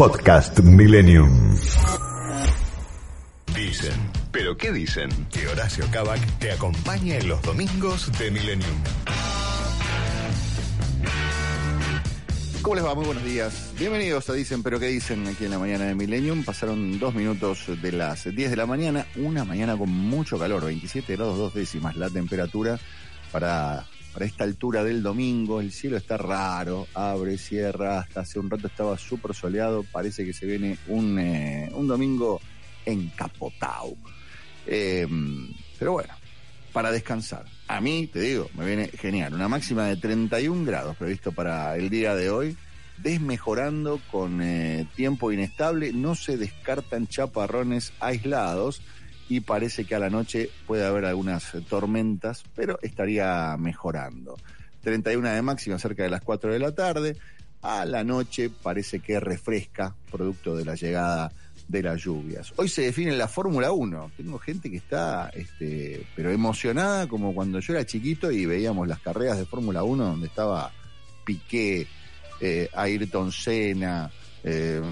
Podcast Millennium. Dicen, pero ¿qué dicen? Que Horacio Cabac te acompaña en los domingos de Millennium. ¿Cómo les va? Muy buenos días. Bienvenidos a Dicen, pero ¿qué dicen aquí en la mañana de Millennium? Pasaron dos minutos de las 10 de la mañana, una mañana con mucho calor, 27 grados dos décimas la temperatura para, para esta altura del domingo. El cielo está raro, abre, cierra, hasta hace un rato estaba súper soleado, parece que se viene un, eh, un domingo encapotado. Eh, pero bueno, para descansar. A mí, te digo, me viene genial. Una máxima de 31 grados previsto para el día de hoy. Desmejorando con eh, tiempo inestable. No se descartan chaparrones aislados. Y parece que a la noche puede haber algunas tormentas, pero estaría mejorando. 31 de máxima cerca de las 4 de la tarde. A la noche parece que refresca, producto de la llegada de las lluvias. Hoy se define la Fórmula 1. Tengo gente que está, este, pero emocionada como cuando yo era chiquito y veíamos las carreras de Fórmula 1 donde estaba Piqué, eh, Ayrton Senna, eh,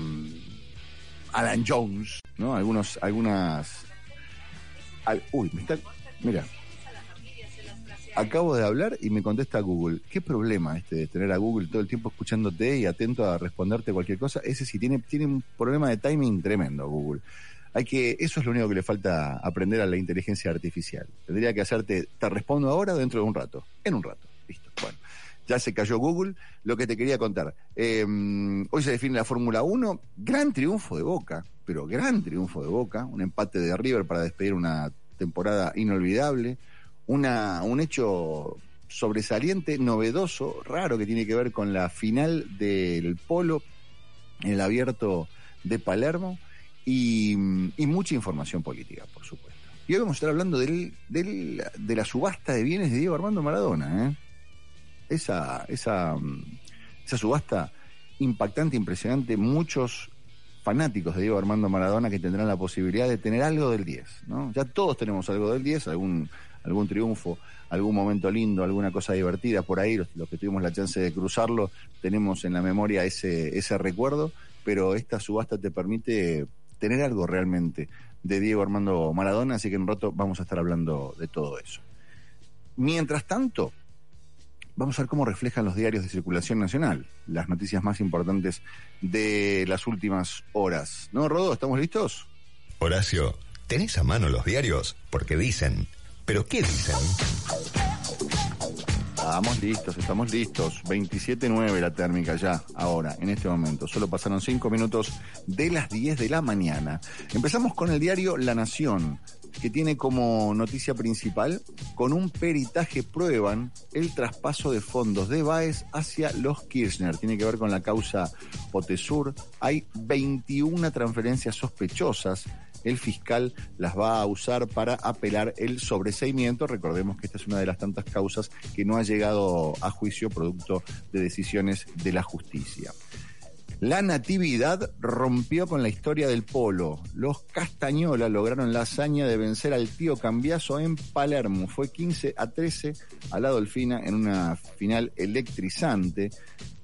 Alan Jones, ¿no? Algunos, algunas. Uy, me está. Mira. Acabo de hablar y me contesta Google. ¿Qué problema este de tener a Google todo el tiempo escuchándote y atento a responderte cualquier cosa? Ese sí tiene, tiene un problema de timing tremendo, Google. Hay que, eso es lo único que le falta aprender a la inteligencia artificial. Tendría que hacerte, te respondo ahora o dentro de un rato. En un rato. Listo. Bueno. Ya se cayó Google. Lo que te quería contar. Eh, hoy se define la Fórmula 1. Gran triunfo de Boca, pero gran triunfo de Boca. Un empate de River para despedir una temporada inolvidable una, un hecho sobresaliente, novedoso, raro que tiene que ver con la final del polo el abierto de Palermo y, y mucha información política, por supuesto. Y hoy vamos a estar hablando del, del- de la subasta de bienes de Diego Armando Maradona. ¿eh? Esa, esa, mm, esa subasta impactante, impresionante, muchos fanáticos de Diego Armando Maradona que tendrán la posibilidad de tener algo del 10. ¿no? Ya todos tenemos algo del 10, algún, algún triunfo, algún momento lindo, alguna cosa divertida por ahí, los, que tuvimos la chance de cruzarlo, tenemos en la memoria ese, ese recuerdo, pero esta subasta te permite tener algo realmente de Diego Armando Maradona, así que en un rato vamos a estar hablando de todo eso. Mientras tanto, vamos a ver cómo reflejan los diarios de circulación nacional, las noticias más importantes de las últimas horas. ¿No, Rodo? ¿Estamos listos? Horacio, ¿tenés a mano los diarios? Porque dicen, pero ¿qué dicen? Estamos listos, estamos listos. 27.9 la térmica ya, ahora, en este momento. Solo pasaron 5 minutos de las 10 de la mañana. Empezamos con el diario La Nación, que tiene como noticia principal, con un peritaje prueban el traspaso de fondos de Baez hacia los Kirchner. Tiene que ver con la causa Potesur. Hay 21 transferencias sospechosas el fiscal las va a usar para apelar el sobreseimiento. Recordemos que esta es una de las tantas causas que no ha llegado a juicio producto de decisiones de la justicia. La Natividad rompió con la historia del polo. Los Castañola lograron la hazaña de vencer al tío Cambiaso en Palermo. Fue 15 a 13 a la Dolfina en una final electrizante.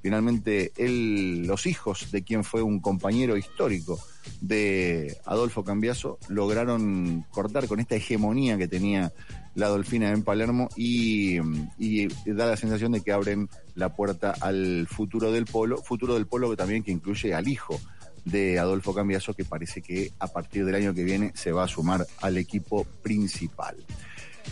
Finalmente, él, los hijos de quien fue un compañero histórico de Adolfo Cambiaso lograron cortar con esta hegemonía que tenía la Dolfina en Palermo y, y da la sensación de que abren la puerta al futuro del polo, futuro del polo que también que incluye al hijo de Adolfo Cambiaso que parece que a partir del año que viene se va a sumar al equipo principal.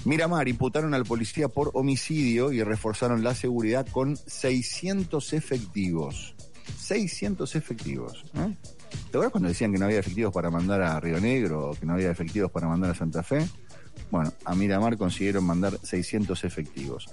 Miramar imputaron al policía por homicidio y reforzaron la seguridad con 600 efectivos. 600 efectivos. ¿eh? ¿Te acuerdas cuando decían que no había efectivos para mandar a Río Negro o que no había efectivos para mandar a Santa Fe? Bueno, a Miramar consiguieron mandar 600 efectivos.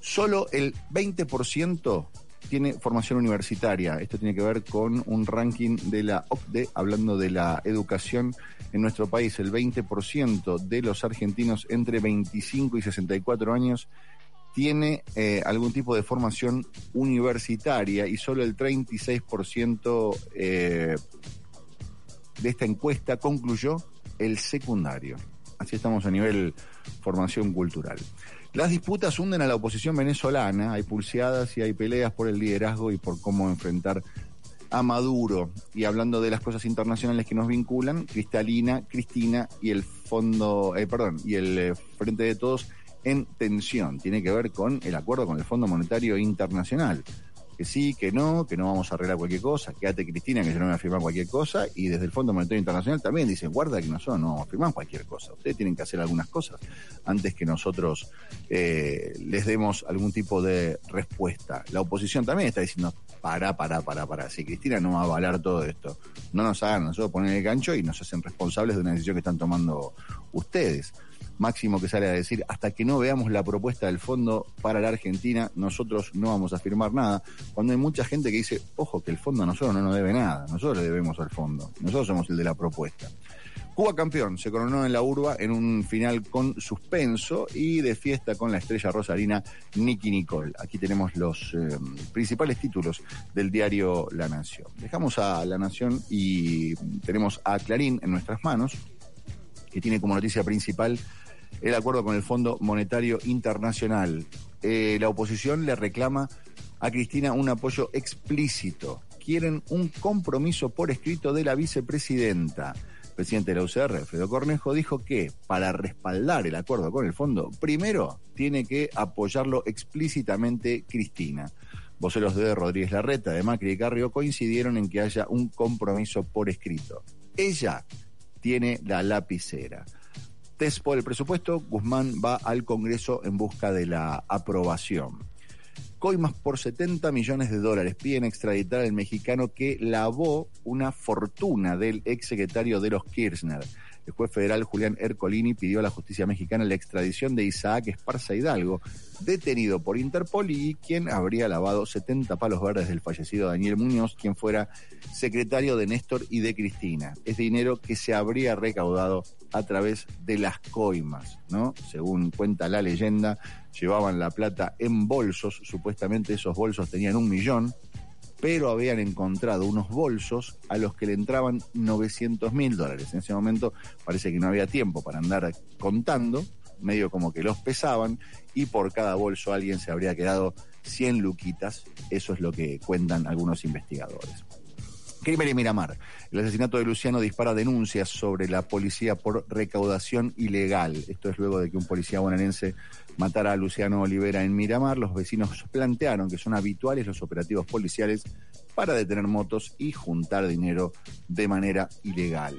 Solo el 20% tiene formación universitaria. Esto tiene que ver con un ranking de la OCDE, hablando de la educación en nuestro país. El 20% de los argentinos entre 25 y 64 años tiene eh, algún tipo de formación universitaria y solo el 36% eh, de esta encuesta concluyó el secundario. Así estamos a nivel formación cultural. Las disputas hunden a la oposición venezolana, hay pulseadas y hay peleas por el liderazgo y por cómo enfrentar a Maduro. Y hablando de las cosas internacionales que nos vinculan, Cristalina, Cristina y el fondo, eh, perdón, y el eh, Frente de Todos en tensión. Tiene que ver con el acuerdo con el Fondo Monetario Internacional que sí, que no, que no vamos a arreglar cualquier cosa, quédate Cristina, que yo no voy a firmar cualquier cosa, y desde el Fondo Monetario Internacional también dicen, guarda que nosotros no firmamos cualquier cosa, ustedes tienen que hacer algunas cosas antes que nosotros eh, les demos algún tipo de respuesta. La oposición también está diciendo, para, para, para, para, si Cristina no va a avalar todo esto, no nos hagan nosotros poner el gancho y nos hacen responsables de una decisión que están tomando ustedes. Máximo que sale a decir, hasta que no veamos la propuesta del fondo para la Argentina, nosotros no vamos a firmar nada, cuando hay mucha gente que dice, ojo, que el fondo a nosotros no nos debe nada, nosotros le debemos al fondo, nosotros somos el de la propuesta. Cuba campeón, se coronó en la urba en un final con suspenso y de fiesta con la estrella rosarina Nicky Nicole. Aquí tenemos los eh, principales títulos del diario La Nación. Dejamos a La Nación y tenemos a Clarín en nuestras manos, que tiene como noticia principal el acuerdo con el Fondo Monetario Internacional. Eh, la oposición le reclama a Cristina un apoyo explícito. Quieren un compromiso por escrito de la vicepresidenta. El presidente de la UCR, Alfredo Cornejo, dijo que para respaldar el acuerdo con el fondo, primero tiene que apoyarlo explícitamente Cristina. Voceros de Rodríguez Larreta, de Macri y Carrió coincidieron en que haya un compromiso por escrito. Ella tiene la lapicera test por el presupuesto, Guzmán va al Congreso en busca de la aprobación. Coimas por 70 millones de dólares piden extraditar al mexicano que lavó una fortuna del exsecretario de los Kirchner. El juez federal Julián Ercolini pidió a la justicia mexicana la extradición de Isaac Esparza Hidalgo, detenido por Interpol y quien habría lavado 70 palos verdes del fallecido Daniel Muñoz, quien fuera secretario de Néstor y de Cristina. Es dinero que se habría recaudado a través de las coimas, ¿no? Según cuenta la leyenda, llevaban la plata en bolsos, supuestamente esos bolsos tenían un millón, pero habían encontrado unos bolsos a los que le entraban 900 mil dólares. En ese momento parece que no había tiempo para andar contando, medio como que los pesaban, y por cada bolso alguien se habría quedado 100 luquitas, eso es lo que cuentan algunos investigadores. Crimen en Miramar. El asesinato de Luciano dispara denuncias sobre la policía por recaudación ilegal. Esto es luego de que un policía bonaerense matara a Luciano Olivera en Miramar. Los vecinos plantearon que son habituales los operativos policiales para detener motos y juntar dinero de manera ilegal.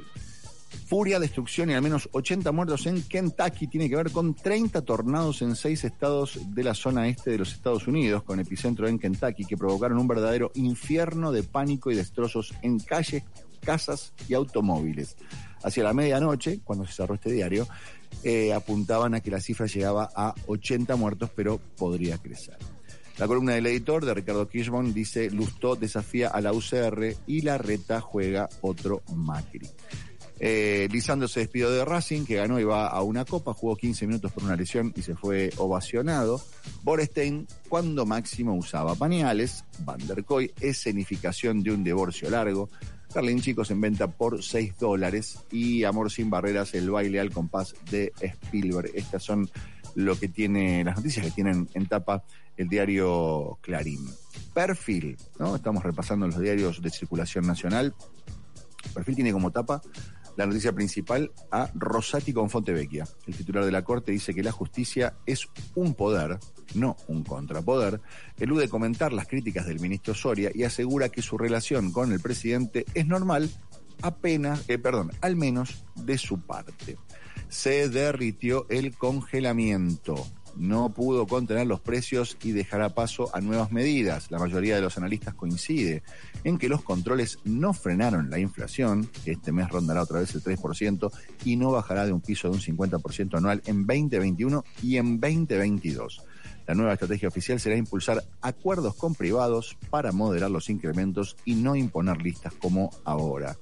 Furia, destrucción y al menos 80 muertos en Kentucky tiene que ver con 30 tornados en seis estados de la zona este de los Estados Unidos, con epicentro en Kentucky, que provocaron un verdadero infierno de pánico y destrozos en calles, casas y automóviles. Hacia la medianoche, cuando se cerró este diario, eh, apuntaban a que la cifra llegaba a 80 muertos, pero podría crecer. La columna del editor de Ricardo Kirschbaum dice, Lustó desafía a la UCR y la reta juega otro Macri. Eh, Lisandro se despidió de Racing, que ganó y va a una copa, jugó 15 minutos por una lesión y se fue ovacionado. Borstein, cuando máximo usaba pañales. Van der Koy, escenificación de un divorcio largo. Carlin Chicos en venta por 6 dólares. Y Amor sin barreras, el baile al compás de Spielberg. Estas son lo que tiene, las noticias que tienen en tapa el diario Clarín. Perfil, ¿no? Estamos repasando los diarios de circulación nacional. Perfil tiene como tapa la noticia principal a Rosati con Fontevecchia. El titular de la Corte dice que la justicia es un poder, no un contrapoder. Elude comentar las críticas del ministro Soria y asegura que su relación con el presidente es normal, apenas, eh, perdón, al menos de su parte. Se derritió el congelamiento no pudo contener los precios y dejará paso a nuevas medidas. La mayoría de los analistas coincide en que los controles no frenaron la inflación, que este mes rondará otra vez el 3%, y no bajará de un piso de un 50% anual en 2021 y en 2022. La nueva estrategia oficial será impulsar acuerdos con privados para moderar los incrementos y no imponer listas como ahora.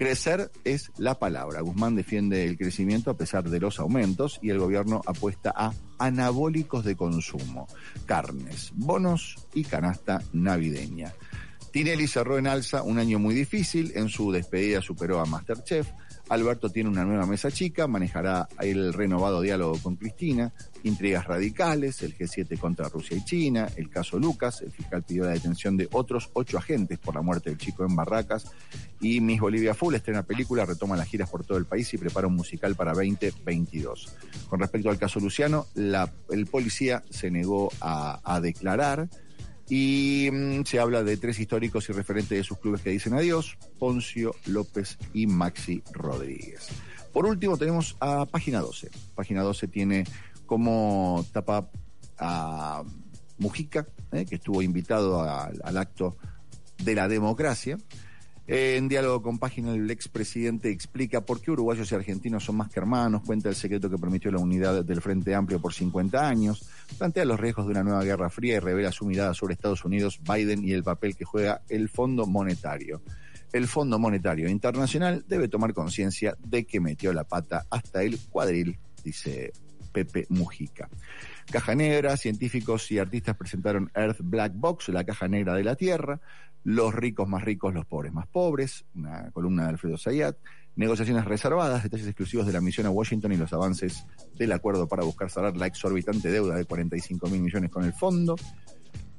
Crecer es la palabra. Guzmán defiende el crecimiento a pesar de los aumentos y el gobierno apuesta a anabólicos de consumo, carnes, bonos y canasta navideña. Tinelli cerró en alza un año muy difícil, en su despedida superó a Masterchef, Alberto tiene una nueva mesa chica, manejará el renovado diálogo con Cristina, intrigas radicales, el G7 contra Rusia y China, el caso Lucas, el fiscal pidió la detención de otros ocho agentes por la muerte del chico en Barracas y Miss Bolivia Full estrena película, retoma las giras por todo el país y prepara un musical para 2022. Con respecto al caso Luciano, el policía se negó a declarar y mm, se habla de tres históricos y referentes de sus clubes que dicen adiós, Poncio, López y Maxi Rodríguez. Por último tenemos a Página 12. Página 12 tiene como tapa a Mujica, eh, que estuvo invitado al acto de la democracia. En diálogo con página, el expresidente explica por qué uruguayos y argentinos son más que hermanos, cuenta el secreto que permitió la unidad del Frente Amplio por 50 años, plantea los riesgos de una nueva guerra fría y revela su mirada sobre Estados Unidos, Biden y el papel que juega el Fondo Monetario. El Fondo Monetario Internacional debe tomar conciencia de que metió la pata hasta el cuadril, dice Pepe Mujica. Caja Negra, científicos y artistas presentaron Earth Black Box, la caja negra de la Tierra los ricos más ricos, los pobres más pobres, una columna de Alfredo Zayat, negociaciones reservadas, detalles exclusivos de la misión a Washington y los avances del acuerdo para buscar cerrar la exorbitante deuda de 45 mil millones con el fondo.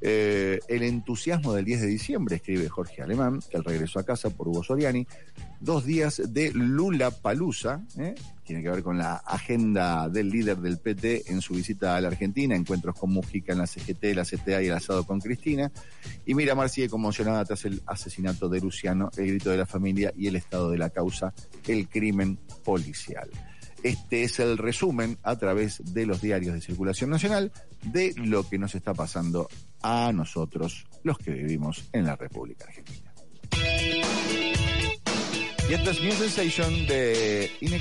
Eh, el entusiasmo del 10 de diciembre, escribe Jorge Alemán, que al regreso a casa por Hugo Soriani, dos días de Lula Palusa, ¿eh? tiene que ver con la agenda del líder del PT en su visita a la Argentina, encuentros con Mujica en la CGT, la CTA y el asado con Cristina, y Miramar sigue conmocionada tras el asesinato de Luciano, el grito de la familia y el estado de la causa, el crimen policial. Este es el resumen a través de los diarios de circulación nacional de lo que nos está pasando a nosotros, los que vivimos en la República Argentina. Y esta es New Sensation de In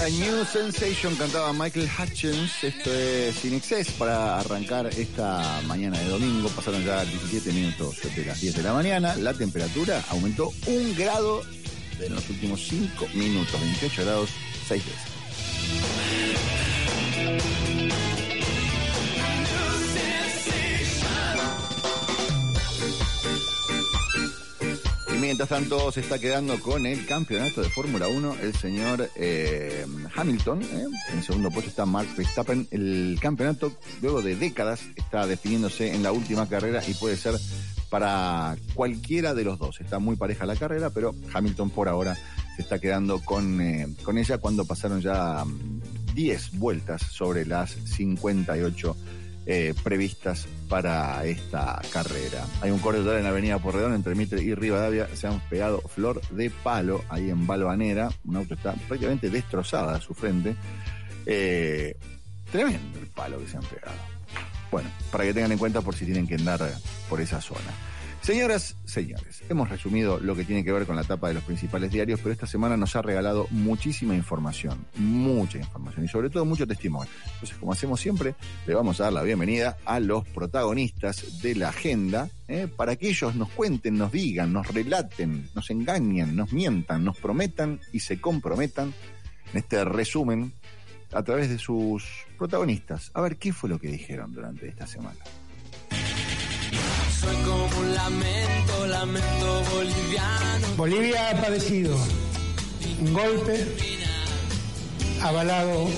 A New Sensation cantaba Michael Hutchins. Esto es In Excess para arrancar esta mañana de domingo. Pasaron ya 17 minutos de las 10 de la mañana. La temperatura aumentó un grado en los últimos 5 minutos. 28 grados, 6 veces. Mientras tanto se está quedando con el campeonato de Fórmula 1 el señor eh, Hamilton. ¿eh? En segundo puesto está Mark Verstappen. El campeonato, luego de décadas, está definiéndose en la última carrera y puede ser para cualquiera de los dos. Está muy pareja la carrera, pero Hamilton por ahora se está quedando con, eh, con ella cuando pasaron ya mm, 10 vueltas sobre las 58 eh, previstas para esta carrera. Hay un corredor en la avenida Porredón entre Mitre y Rivadavia, se han pegado flor de palo ahí en Balvanera, un auto está prácticamente destrozada a su frente. Eh, tremendo el palo que se han pegado. Bueno, para que tengan en cuenta por si tienen que andar por esa zona. Señoras, señores, hemos resumido lo que tiene que ver con la tapa de los principales diarios, pero esta semana nos ha regalado muchísima información, mucha información y sobre todo mucho testimonio. Entonces, como hacemos siempre, le vamos a dar la bienvenida a los protagonistas de la agenda ¿eh? para que ellos nos cuenten, nos digan, nos relaten, nos engañen, nos mientan, nos prometan y se comprometan en este resumen a través de sus protagonistas. A ver qué fue lo que dijeron durante esta semana. Soy como un lamento, lamento boliviano. Bolivia ha padecido un golpe avalado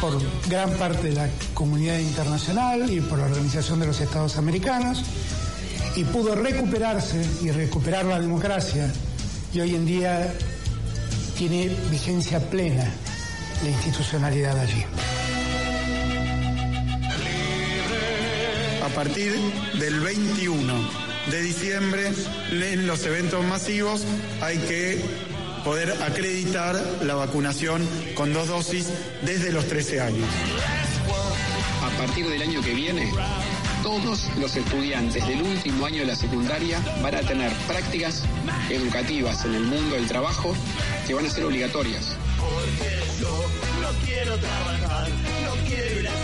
por gran parte de la comunidad internacional y por la Organización de los Estados Americanos y pudo recuperarse y recuperar la democracia y hoy en día tiene vigencia plena la institucionalidad allí. Partir del 21 de diciembre en los eventos masivos hay que poder acreditar la vacunación con dos dosis desde los 13 años. A partir del año que viene, todos los estudiantes del último año de la secundaria van a tener prácticas educativas en el mundo del trabajo que van a ser obligatorias. Porque yo no quiero trabajar, no quiero ir a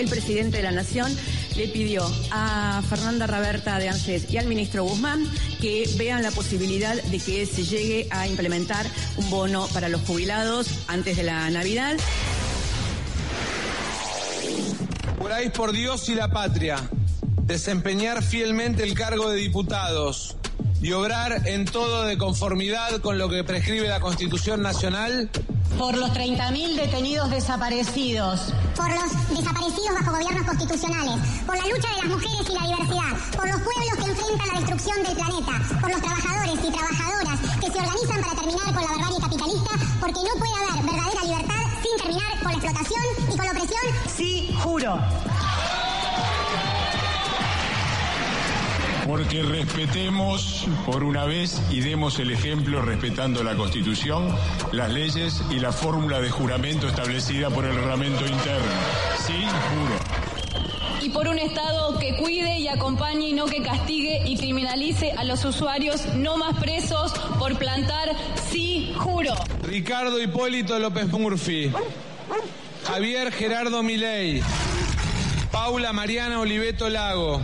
el presidente de la Nación le pidió a Fernanda Raberta de ANSES y al ministro Guzmán que vean la posibilidad de que se llegue a implementar un bono para los jubilados antes de la Navidad. Juráis por Dios y la patria desempeñar fielmente el cargo de diputados y obrar en todo de conformidad con lo que prescribe la Constitución Nacional. Por los 30.000 detenidos desaparecidos. Por los desaparecidos bajo gobiernos constitucionales. Por la lucha de las mujeres y la diversidad. Por los pueblos que enfrentan la destrucción del planeta. Por los trabajadores y trabajadoras que se organizan para terminar con la barbarie capitalista. Porque no puede haber verdadera libertad sin terminar con la explotación y con la opresión. Sí, juro. Porque respetemos por una vez y demos el ejemplo respetando la Constitución, las leyes y la fórmula de juramento establecida por el reglamento interno. Sí, juro. Y por un Estado que cuide y acompañe y no que castigue y criminalice a los usuarios no más presos por plantar, sí, juro. Ricardo Hipólito López Murphy. Javier Gerardo Milei. Paula Mariana Oliveto Lago.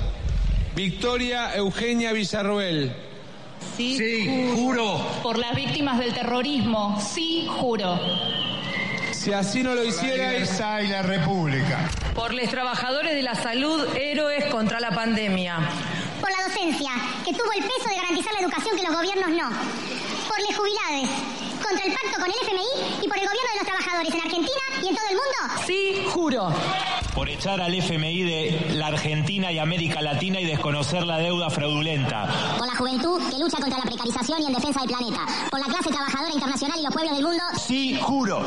Victoria Eugenia Villarruel. Sí, Sí, juro. Por las víctimas del terrorismo, sí, juro. Si así no lo hicierais, y la República. Por los trabajadores de la salud, héroes contra la pandemia. Por la docencia, que tuvo el peso de garantizar la educación que los gobiernos no. Por les jubilades, contra el pacto con el FMI y por el gobierno de los trabajadores en Argentina y en todo el mundo. Sí, juro. Por echar al FMI de la Argentina y América Latina y desconocer la deuda fraudulenta. Por la juventud que lucha contra la precarización y en defensa del planeta. Por la clase trabajadora internacional y los pueblos del mundo. Sí, juro.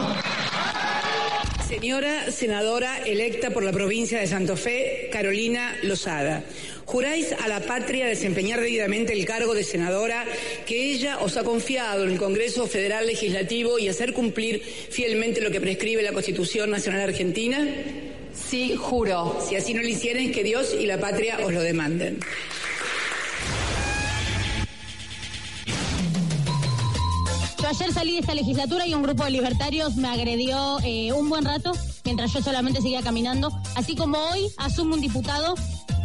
Señora senadora electa por la provincia de Santa Fe, Carolina Lozada, juráis a la patria desempeñar debidamente el cargo de senadora que ella os ha confiado en el Congreso Federal Legislativo y hacer cumplir fielmente lo que prescribe la Constitución Nacional Argentina? Sí, juro. Si así no lo hicieren, que Dios y la patria os lo demanden. ayer salí de esta legislatura y un grupo de libertarios me agredió eh, un buen rato mientras yo solamente seguía caminando. Así como hoy asume un diputado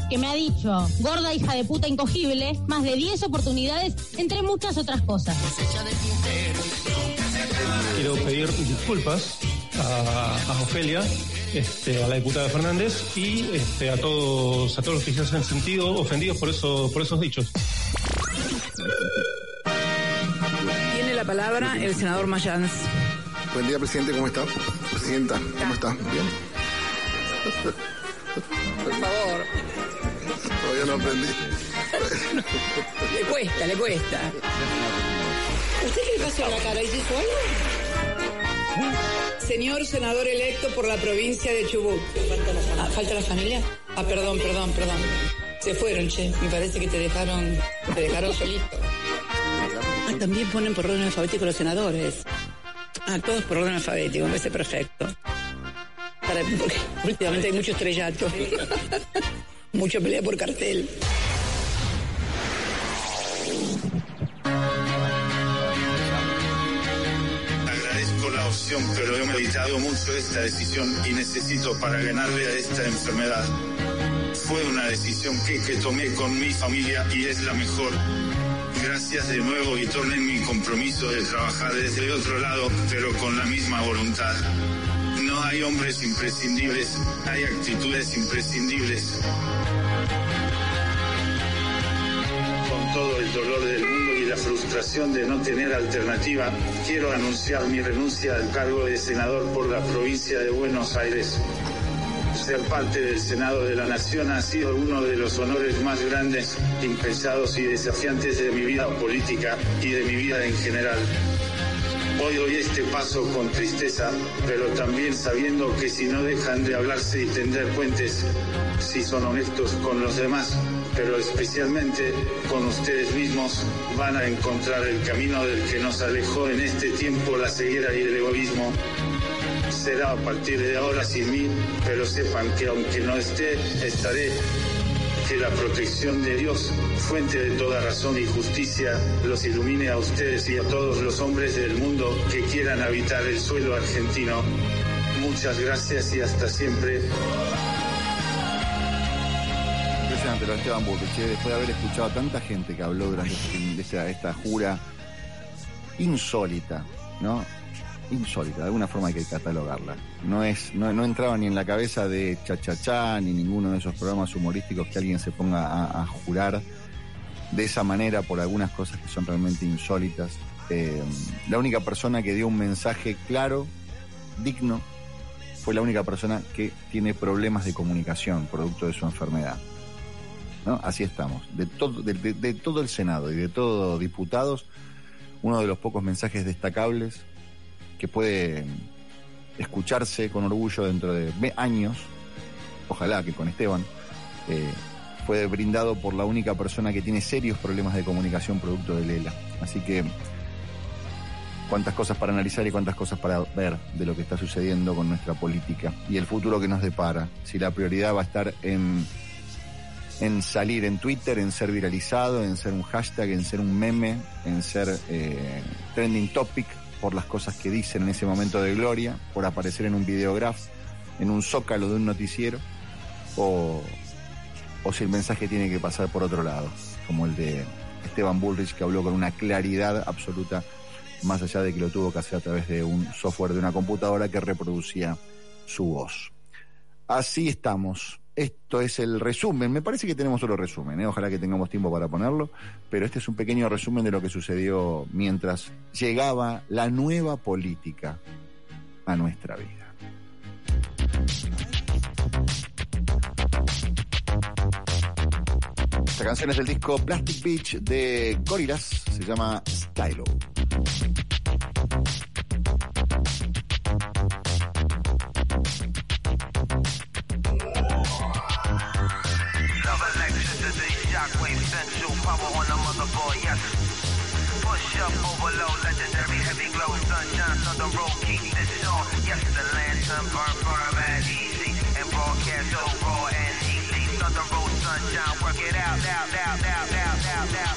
que me ha dicho, gorda hija de puta incogible, más de 10 oportunidades, entre muchas otras cosas. Quiero pedir disculpas a, a Ofelia, este, a la diputada Fernández y este, a todos a todos los que se han sentido ofendidos por eso por esos dichos. Tiene la palabra el senador Mayans. Buen día, presidente, ¿cómo está? Presidenta, ¿cómo está? Bien. Por favor. Todavía no aprendí. Le cuesta, le cuesta. ¿Usted qué le pasó en la cara? ¿Hizo algo? Señor senador electo por la provincia de Chubut. Ah, ¿Falta la familia? Ah, perdón, perdón, perdón. Se fueron, che. Me parece que te dejaron, te dejaron solito. Ah, también ponen por orden alfabético los senadores. Ah, todos por orden alfabético, me parece perfecto. Para, porque últimamente hay mucho estrellato. Mucho pelea por cartel. Agradezco la opción, pero he meditado mucho esta decisión y necesito para ganarle a esta enfermedad. Fue una decisión que, que tomé con mi familia y es la mejor. Gracias de nuevo y tomen mi compromiso de trabajar desde otro lado, pero con la misma voluntad. Hay hombres imprescindibles, hay actitudes imprescindibles. Con todo el dolor del mundo y la frustración de no tener alternativa, quiero anunciar mi renuncia al cargo de senador por la provincia de Buenos Aires. Ser parte del Senado de la Nación ha sido uno de los honores más grandes, impensados y desafiantes de mi vida política y de mi vida en general. Hoy doy este paso con tristeza, pero también sabiendo que si no dejan de hablarse y tender puentes, si son honestos con los demás, pero especialmente con ustedes mismos, van a encontrar el camino del que nos alejó en este tiempo la ceguera y el egoísmo. Será a partir de ahora sin mí, pero sepan que aunque no esté, estaré que la protección de Dios, fuente de toda razón y justicia, los ilumine a ustedes y a todos los hombres del mundo que quieran habitar el suelo argentino. Muchas gracias y hasta siempre. Impresionante lo Esteban Bullrich, ¿eh? después de haber escuchado a tanta gente que habló durante esta jura insólita, ¿no? Insólita, de alguna forma hay que catalogarla. No es, no, no entraba ni en la cabeza de Chachachá ni ninguno de esos programas humorísticos que alguien se ponga a, jurar de esa manera por algunas cosas que son realmente insólitas. Eh, la única persona que dio un mensaje claro, digno, fue la única persona que tiene problemas de comunicación producto de su enfermedad. ¿no? Así estamos. De todo, de todo el Senado y de todos diputados, uno de los pocos mensajes destacables que puede escucharse con orgullo dentro de años, ojalá que con Esteban, eh, fue brindado por la única persona que tiene serios problemas de comunicación producto de Lela. Así que cuántas cosas para analizar y cuántas cosas para ver de lo que está sucediendo con nuestra política y el futuro que nos depara. Si la prioridad va a estar en, en salir en Twitter, en ser viralizado, en ser un hashtag, en ser un meme, en ser eh, trending topic por las cosas que dicen en ese momento de gloria, por aparecer en un videograph, en un zócalo de un noticiero, o, o si el mensaje tiene que pasar por otro lado, como el de Esteban Bullrich que habló con una claridad absoluta más allá de que lo tuvo que hacer a través de un software de una computadora que reproducía su voz. Así estamos. Esto es el resumen. Me parece que tenemos solo resumen, ¿eh? ojalá que tengamos tiempo para ponerlo, pero este es un pequeño resumen de lo que sucedió mientras llegaba la nueva política a nuestra vida. Esta canción es del disco Plastic Beach de Gorillaz, se llama Stylo. cup overload, legendary heavy glow, sunshine on the road, keep this on. Yes, the lantern burn firm as easy, and broadcast so raw and easy. On the road, sunshine, work it out, out, out, out, out, out, out.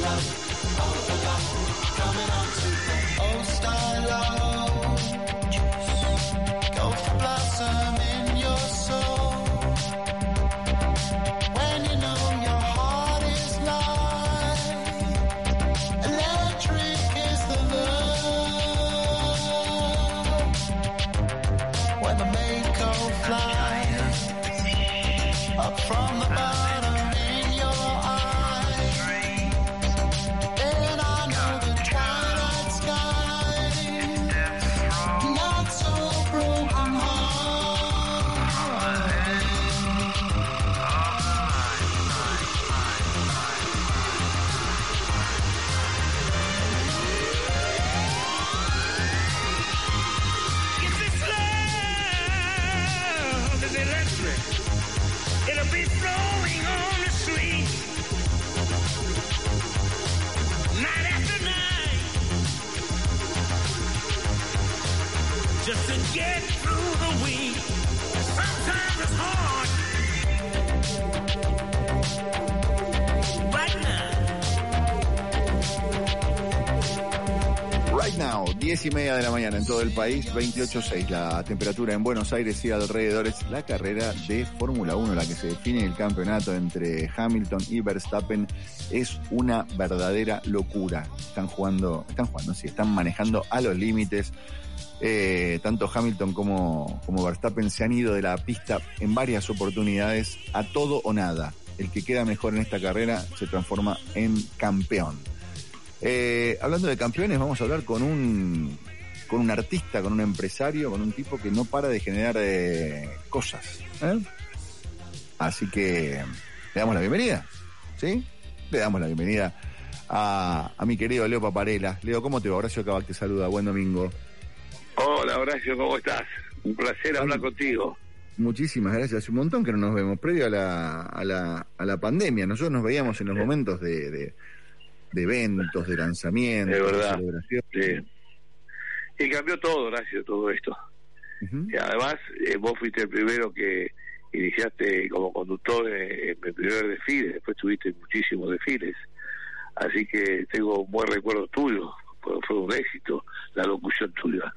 love, all the love coming on to old style love. En todo el país, 28.6 la temperatura en Buenos Aires y alrededores. La carrera de Fórmula 1, la que se define el campeonato entre Hamilton y Verstappen, es una verdadera locura. Están jugando, están jugando, sí, están manejando a los límites. Eh, tanto Hamilton como, como Verstappen se han ido de la pista en varias oportunidades a todo o nada. El que queda mejor en esta carrera se transforma en campeón. Eh, hablando de campeones, vamos a hablar con un, con un artista, con un empresario, con un tipo que no para de generar eh, cosas. ¿eh? Así que le damos la bienvenida, ¿sí? Le damos la bienvenida a, a mi querido Leo Paparela. Leo, ¿cómo te va? Horacio Cabac te saluda, buen domingo. Hola Horacio, ¿cómo estás? Un placer hablar contigo. Muchísimas gracias. Un montón que no nos vemos, previo a la, a la, a la pandemia. Nosotros nos veíamos en los momentos de, de, de eventos, de lanzamientos, De verdad. celebración. Sí. Y cambió todo, Horacio, todo esto. Y además, eh, vos fuiste el primero que iniciaste como conductor en, en mi primer desfile, después tuviste muchísimos desfiles. Así que tengo un buen recuerdo tuyo, fue, un éxito la locución tuya.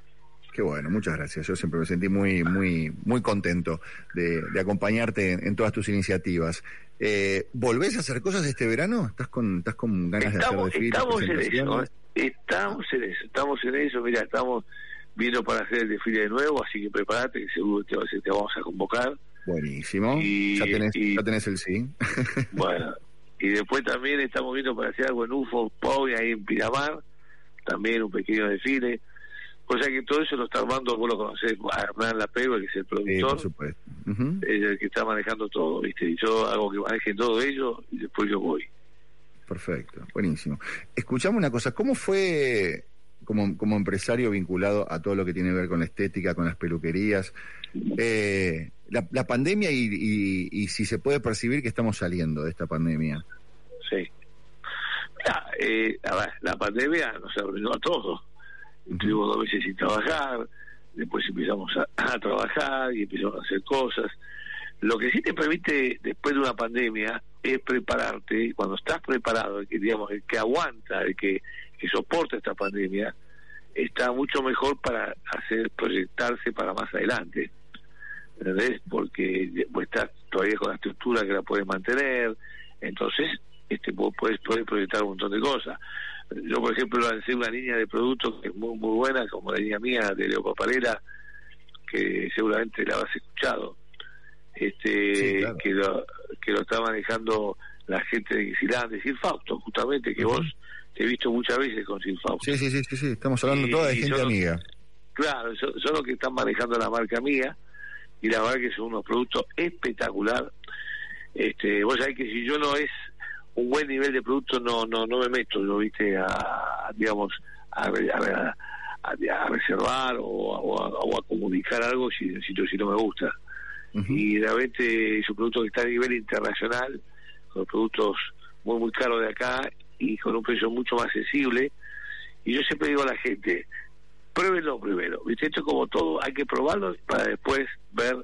Qué bueno, muchas gracias. Yo siempre me sentí muy, muy, muy contento de, de acompañarte en, en todas tus iniciativas. Eh, ¿Volvés a hacer cosas este verano? ¿Estás con, estás con ganas Estamos, de hacer desfiles, estamos en eso. Estamos en eso, estamos en eso, mira, estamos viendo para hacer el desfile de nuevo, así que prepárate, que seguro te, te vamos a convocar. Buenísimo. Y- ya, tenés, y- ya tenés el sí. Bueno, y después también estamos viendo para hacer algo en UFO Pau ahí en Piramar, también un pequeño desfile. O sea que todo eso lo está armando, vos lo conocés, Hernán Lapego, que es el Sí, productor, por supuesto. Ujú. es el que está manejando todo, ¿viste? Y yo hago que manejen todo ellos y después yo voy. Perfecto, buenísimo. Escuchame una cosa, ¿cómo fue como, como empresario vinculado a todo lo que tiene que ver con la estética, con las peluquerías, eh, la, la pandemia y, y- y si se puede percibir que estamos saliendo de esta pandemia? Sí. Eh, a ver, la pandemia nos arruinó a todos. Estuvimos dos meses sin trabajar, después empezamos a, a trabajar y empezamos a hacer cosas. Lo que sí te permite, después de una pandemia, es prepararte. Cuando estás preparado, el que, digamos, el que aguanta, el que, que soporta esta pandemia, está mucho mejor para hacer proyectarse para más adelante. ¿Entendés? Porque vos estás todavía con la estructura que la puedes mantener. Entonces, este vos puedes, puedes proyectar un montón de cosas. Yo, por ejemplo, lancé una línea de productos que es muy, muy buena, como la línea mía de Leo Paparela, que seguramente la habrás escuchado. Este, que, lo, que lo está manejando la gente de Gisilán, de Silfausto, justamente, que vos te he visto muchas veces con Silfausto. Sí, sí, sí, sí, sí, estamos hablando Y- toda de gente amiga. Claro, son, son los que están manejando la marca mía y la verdad que son unos productos espectacular. Este, vos sabés que si yo no es un buen nivel de producto no no no me meto, yo viste a, digamos a, a, a- a reservar o, a- o a, o a comunicar algo si, si, si no me gusta. Y realmente es un producto que está a nivel internacional, con productos muy muy caros de acá y con un precio mucho más sensible. Y yo siempre digo a la gente, pruébenlo primero. ¿Viste? Esto es como todo, hay que probarlo para después ver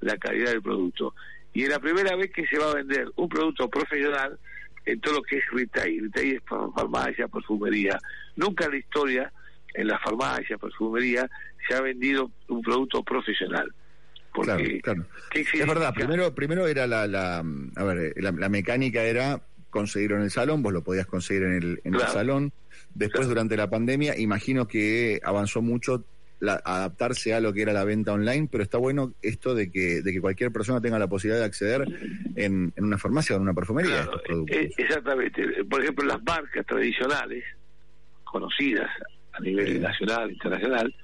la calidad del producto. Y es la primera vez que se va a vender un producto profesional en todo lo que es retail. Retail es fa- farmacia, perfumería. Nunca en la historia, en la farmacia, perfumería, se ha vendido un producto profesional. Porque, Claro, claro. ¿qué Es verdad, primero, primero era la, la, a ver, la, la mecánica era conseguirlo en el salón, vos lo podías conseguir en el, en el Claro. salón. Después, durante la pandemia, imagino que avanzó mucho la- adaptarse a lo que era la venta online, pero está bueno esto de que, de que cualquier persona tenga la posibilidad de acceder en, en una farmacia o en una perfumería a estos productos. Eh, exactamente. Por ejemplo, las marcas tradicionales, conocidas a nivel nacional, internacional,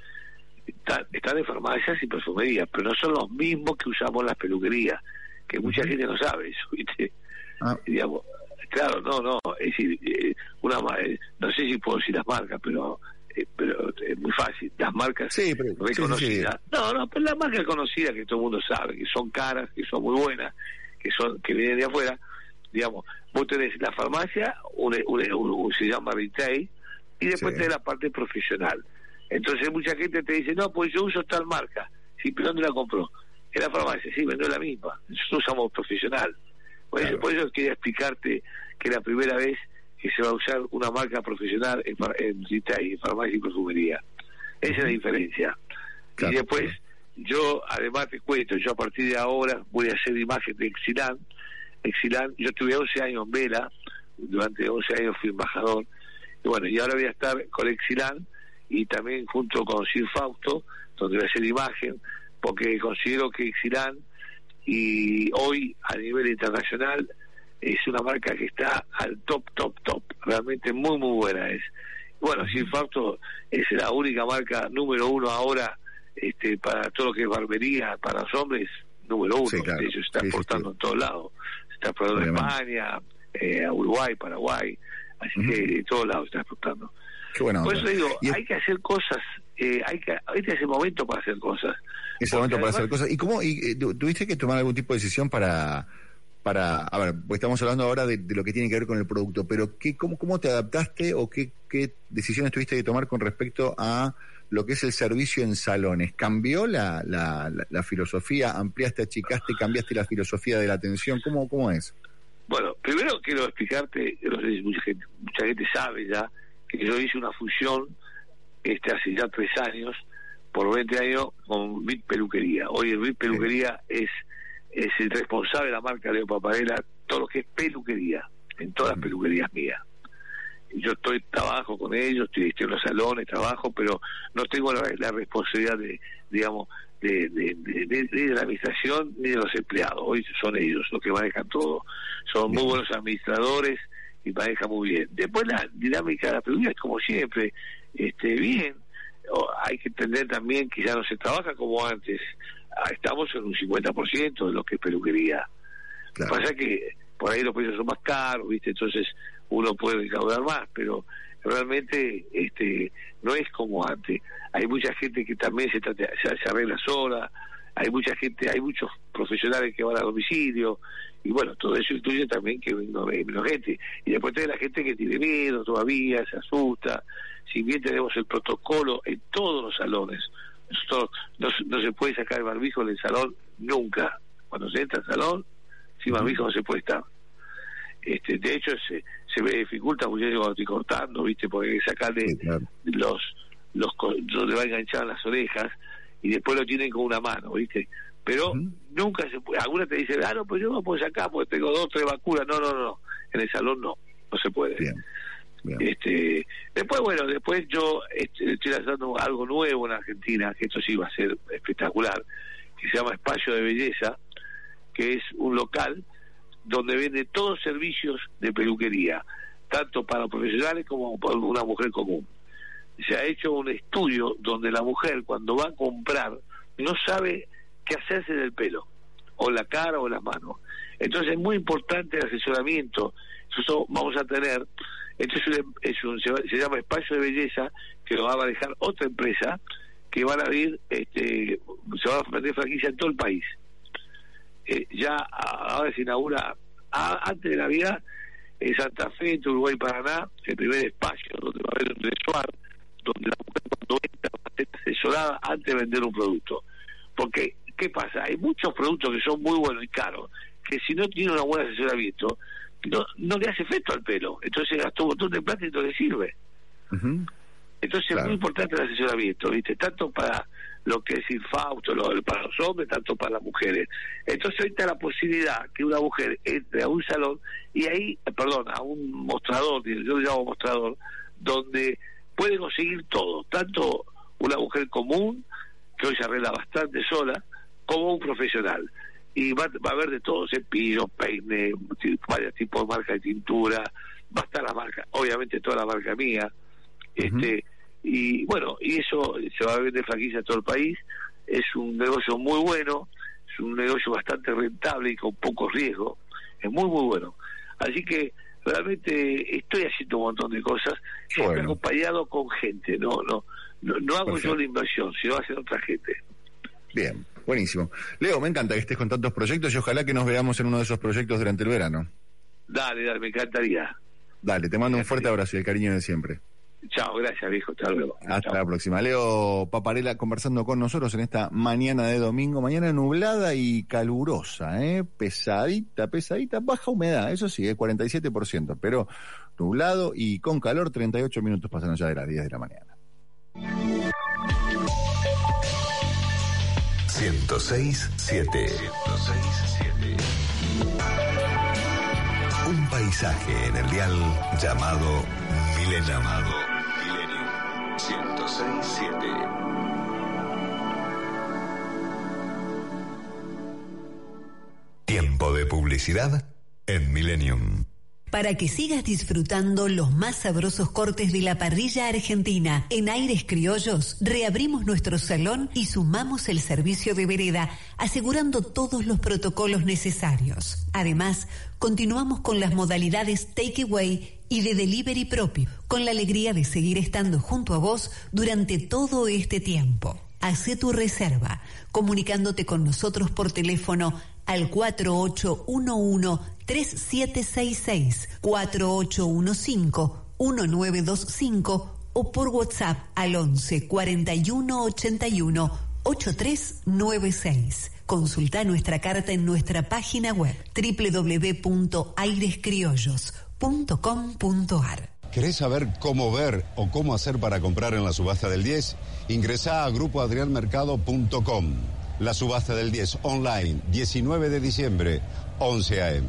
están, están en farmacias y perfumerías, pero no son los mismos que usamos en las peluquerías, que mucha gente no sabe eso, ¿viste? Ah. Digamos, claro, no, no, es decir, eh, una, eh, no sé si puedo decir las marcas, pero eh, pero es muy fácil, las marcas Sí, pero- sí, sí, sí. reconocidas. No, no, pero las marcas conocidas que todo el mundo sabe, que son caras, que son muy buenas, que son que vienen de afuera, digamos, vos tenés la farmacia, un, un- un- un- se llama retail, y después tenés la parte profesional. Entonces mucha gente te dice, no, pues yo uso tal marca. Sí, pero ¿dónde la compró? En la farmacia, sí, vendió la misma. Nosotros usamos profesional. Por, eso, por eso quería explicarte que es la primera vez que se va a usar una marca profesional en, en en farmacia y perfumería. Esa es la diferencia. y después, yo además te cuento, yo a partir de ahora voy a hacer imagen de Exilán. Exilán, yo tuve 11 años en Vela, durante 11 años fui embajador, y bueno, y ahora voy a estar con Exilán y también junto con Sir Fausto, donde voy a hacer imagen, porque considero que Exilán y hoy a nivel internacional es una marca que está al top, top, top, realmente muy, muy buena es. Bueno, Sir Fausto es la única marca número uno ahora este, para todo lo que es barbería, para los hombres, número uno, Sí, claro. de hecho se está Sí, sí, exportando en todos lados, se está exportando a. España, eh, a Uruguay, Paraguay, así que de todos lados se está exportando. Qué buena Por eso digo, Y es- hay que hacer cosas, eh, hay que, este es el momento para hacer cosas. Es el momento para hacer cosas. ¿Y cómo y, eh, tu- tuviste que tomar algún tipo de decisión para, para a ver, pues estamos hablando ahora de, de lo que tiene que ver con el producto, pero ¿qué, cómo, ¿cómo te adaptaste o qué, qué decisiones tuviste que tomar con respecto a lo que es el servicio en salones? ¿Cambió la, la, la- la filosofía? ¿Ampliaste, achicaste, cambiaste la filosofía de la atención? ¿Cómo, cómo es? Bueno, primero quiero explicarte, no sé si mucha gente, mucha gente sabe ya, que yo hice una fusión este hace ya tres años, por 20 años, con Bit Peluquería. Hoy el Bit Peluquería es, es el responsable de la marca Leo Paparela, todo lo que es peluquería, en todas las peluquerías mías. Yo estoy, trabajo con ellos, estoy, en los salones, trabajo, pero no tengo la, la responsabilidad de, digamos, de, de, de- de la administración ni de los empleados. Hoy son ellos los que manejan todo. Son muy buenos administradores y manejan muy bien. Después la dinámica de la peluquería es como siempre, este, bien. O hay que entender también que ya no se trabaja como antes. Ah, Estamos en un 50% de lo que es peluquería. Lo que pasa es que por ahí los precios son más caros, ¿viste? Entonces uno puede recaudar más, pero realmente este no es como antes. Hay mucha gente que también se, trata- se, se arregla sola, hay mucha gente, hay muchos profesionales que van a domicilio, y bueno, todo eso incluye también que no menos gente. Y después tenés la gente que tiene miedo todavía, se asusta. Si bien tenemos el protocolo en todos los salones, nosotros no, se- no se puede sacar el barbijo en el salón nunca. Cuando se entra al salón, sin barbijo no se puede estar. Este, de hecho, se, se me dificulta mucho cuando estoy cortando, ¿viste? Porque hay que sacarle los, los donde va a enganchar las orejas y después lo tienen con una mano, ¿viste? Pero nunca se puede. Algunas te dicen, ah, no, pues yo no puedo sacar porque tengo dos, tres vacunas. No, no, no. En el salón no, no se puede. Este, después, bueno, después yo este, estoy lanzando algo nuevo en Argentina, que esto sí va a ser espectacular, que se llama Espacio de Belleza, que es un local donde vende todos servicios de peluquería, tanto para profesionales como para una mujer común. Se ha hecho un estudio donde la mujer cuando va a comprar no sabe qué hacerse del pelo, o la cara o las manos. Entonces es muy importante el asesoramiento. Nosotros vamos a tener, esto es un, es un- se, llama Espacio de Belleza, que lo va a manejar otra empresa, que van a abrir, este, se va a vender franquicia en todo el país. Eh, ya ahora se inaugura antes de Navidad en Santa Fe, en Uruguay, Paraná, el primer espacio donde va a haber un resort, donde la mujer cuando entra va a ser asesorada antes de vender un producto. Porque ¿qué pasa? Hay muchos productos que son muy buenos y caros, que si no tiene un buen asesoramiento, no, no le hace efecto al pelo. Entonces gastó un montón de plata y no le sirve. Entonces es muy importante el asesoramiento, ¿viste? Tanto para lo que es infausto, lo, para los hombres, tanto para las mujeres. Entonces ahorita la posibilidad que una mujer entre a un salón y ahí, perdón, a un mostrador, yo lo llamo mostrador, donde puede conseguir todo, tanto una mujer común, que hoy se arregla bastante sola, como un profesional. Y va, va a haber de todo, cepillo, peine, varios tipos de marca de tintura, va a estar la marca, obviamente toda la marca mía, este y bueno, y eso se va a ver de franquicia a todo el país, es un negocio muy bueno, es un negocio bastante rentable y con poco riesgo, es muy muy bueno. Así que realmente estoy haciendo un montón de cosas, siempre acompañado con gente, no no no, no hago yo la inversión, sino hace otra gente. Bien, buenísimo. Leo, me encanta que estés con tantos proyectos y ojalá que nos veamos en uno de esos proyectos durante el verano. Dale, dale, me encantaría. Dale, te mando un fuerte abrazo y el cariño de siempre. Chao, gracias viejo, hasta luego. Hasta la próxima. Leo Paparela conversando con nosotros en esta mañana de domingo, mañana nublada y calurosa, ¿eh? pesadita, pesadita, baja humedad, eso sí, es 47%, pero nublado y con calor, 38 minutos pasan ya de las 10 de la mañana. 1067. Un paisaje en el dial llamado Milenio. Llamado Milenio. 1067. Tiempo de publicidad en Millennium. Para que sigas disfrutando los más sabrosos cortes de la parrilla argentina en aires criollos, reabrimos nuestro salón y sumamos el servicio de vereda, asegurando todos los protocolos necesarios. Además, continuamos con las modalidades takeaway y de delivery propio, con la alegría de seguir estando junto a vos durante todo este tiempo. Hacé tu reserva comunicándote con nosotros por teléfono al 4811-3766, 4815-1925 o por WhatsApp al 11 41 81 8396. Consulta nuestra carta en nuestra página web ¿Querés saber cómo ver o cómo hacer para comprar en la subasta del 10? Ingresá a grupoadrianmercado.com. La subasta del 10 online, 19 de diciembre, 11 a.m.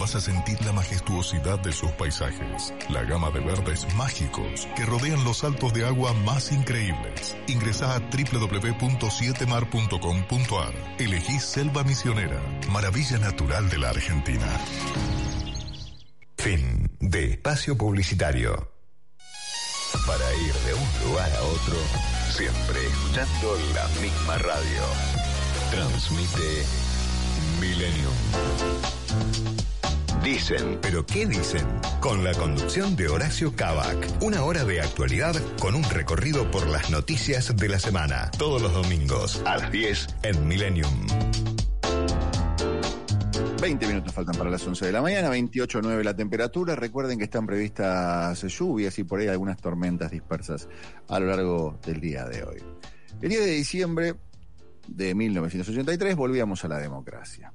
Vas a sentir la majestuosidad de sus paisajes, la gama de verdes mágicos que rodean los saltos de agua más increíbles. Ingresá a www.sietemar.com.ar. Elegí Selva Misionera, maravilla natural de la Argentina. Fin de espacio publicitario. Para ir de un lugar a otro, siempre escuchando la misma radio. Transmite Millennium. Dicen, pero ¿qué dicen? Con la conducción de Horacio Cavac. Una hora de actualidad con un recorrido por las noticias de la semana. Todos los domingos a las 10 en Millennium. 20 minutos faltan para las 11 de la mañana, 28.9 la temperatura. Recuerden que están previstas lluvias y por ahí algunas tormentas dispersas a lo largo del día de hoy. El día de diciembre de 1983 volvíamos a la democracia.